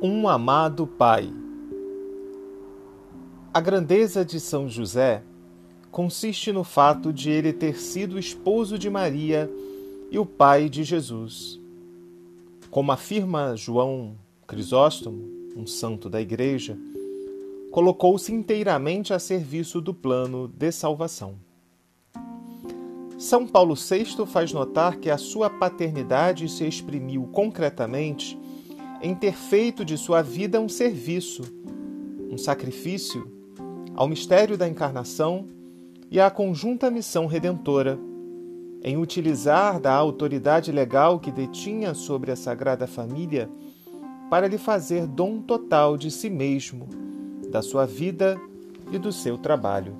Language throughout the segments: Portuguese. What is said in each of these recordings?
Um amado Pai. A grandeza de São José consiste no fato de ele ter sido esposo de Maria e o pai de Jesus. Como afirma João Crisóstomo, um santo da Igreja, colocou-se inteiramente a serviço do plano de salvação. São Paulo VI faz notar que a sua paternidade se exprimiu concretamente em ter feito de sua vida um serviço, um sacrifício ao mistério da encarnação e à conjunta missão redentora, em utilizar da autoridade legal que detinha sobre a Sagrada Família para lhe fazer dom total de si mesmo, da sua vida e do seu trabalho.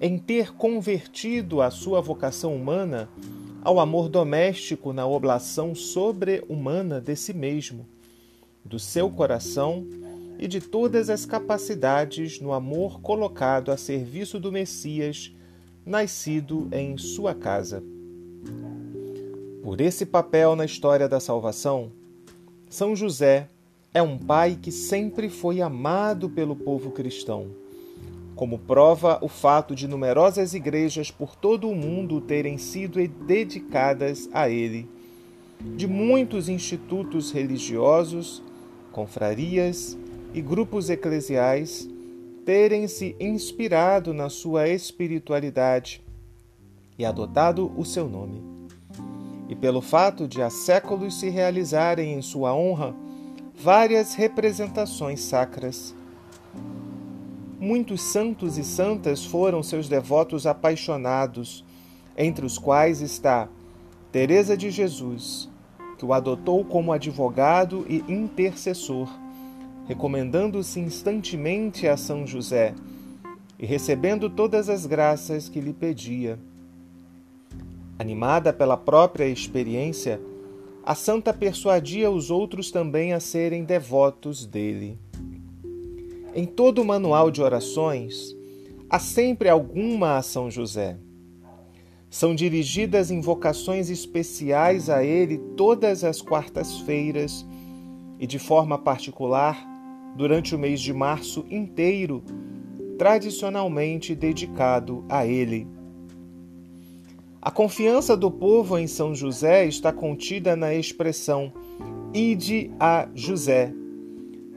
Em ter convertido a sua vocação humana ao amor doméstico na oblação sobre-humana de si mesmo, do seu coração e de todas as capacidades no amor colocado a serviço do Messias, nascido em sua casa. Por esse papel na história da salvação, São José é um pai que sempre foi amado pelo povo cristão como prova o fato de numerosas igrejas por todo o mundo terem sido dedicadas a ele, de muitos institutos religiosos, confrarias e grupos eclesiais terem se inspirado na sua espiritualidade e adotado o seu nome. E pelo fato de há séculos se realizarem em sua honra várias representações sacras Muitos santos e santas foram seus devotos apaixonados, entre os quais está Teresa de Jesus, que o adotou como advogado e intercessor, recomendando-se instantemente a São José e recebendo todas as graças que lhe pedia. Animada pela própria experiência, a santa persuadia os outros também a serem devotos dele. Em todo o manual de orações, há sempre alguma a São José. São dirigidas invocações especiais a ele todas as quartas-feiras e, de forma particular, durante o mês de março inteiro, tradicionalmente dedicado a ele. A confiança do povo em São José está contida na expressão Ide a José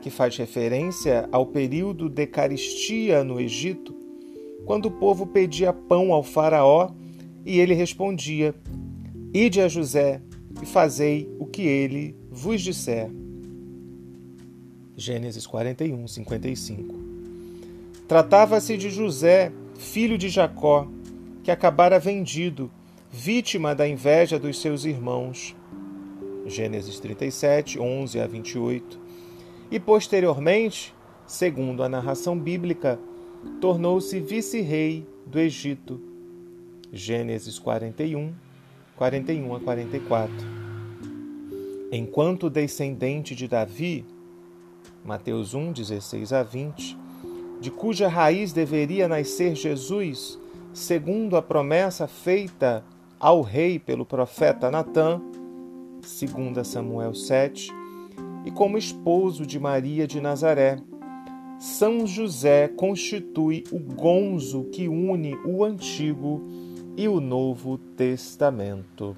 que faz referência ao período de caristia no Egito, quando o povo pedia pão ao Faraó e ele respondia: Ide a José e fazei o que ele vos disser. Gênesis 41, 55. Tratava-se de José, filho de Jacó, que acabara vendido, vítima da inveja dos seus irmãos. Gênesis 37, 11 a 28 e posteriormente, segundo a narração bíblica, tornou-se vice-rei do Egito. Gênesis 41, 41 a 44. Enquanto descendente de Davi, Mateus 1, 16 a 20, de cuja raiz deveria nascer Jesus, segundo a promessa feita ao rei pelo profeta Natã, 2 Samuel 7, e como esposo de Maria de Nazaré. São José constitui o gonzo que une o Antigo e o Novo Testamento.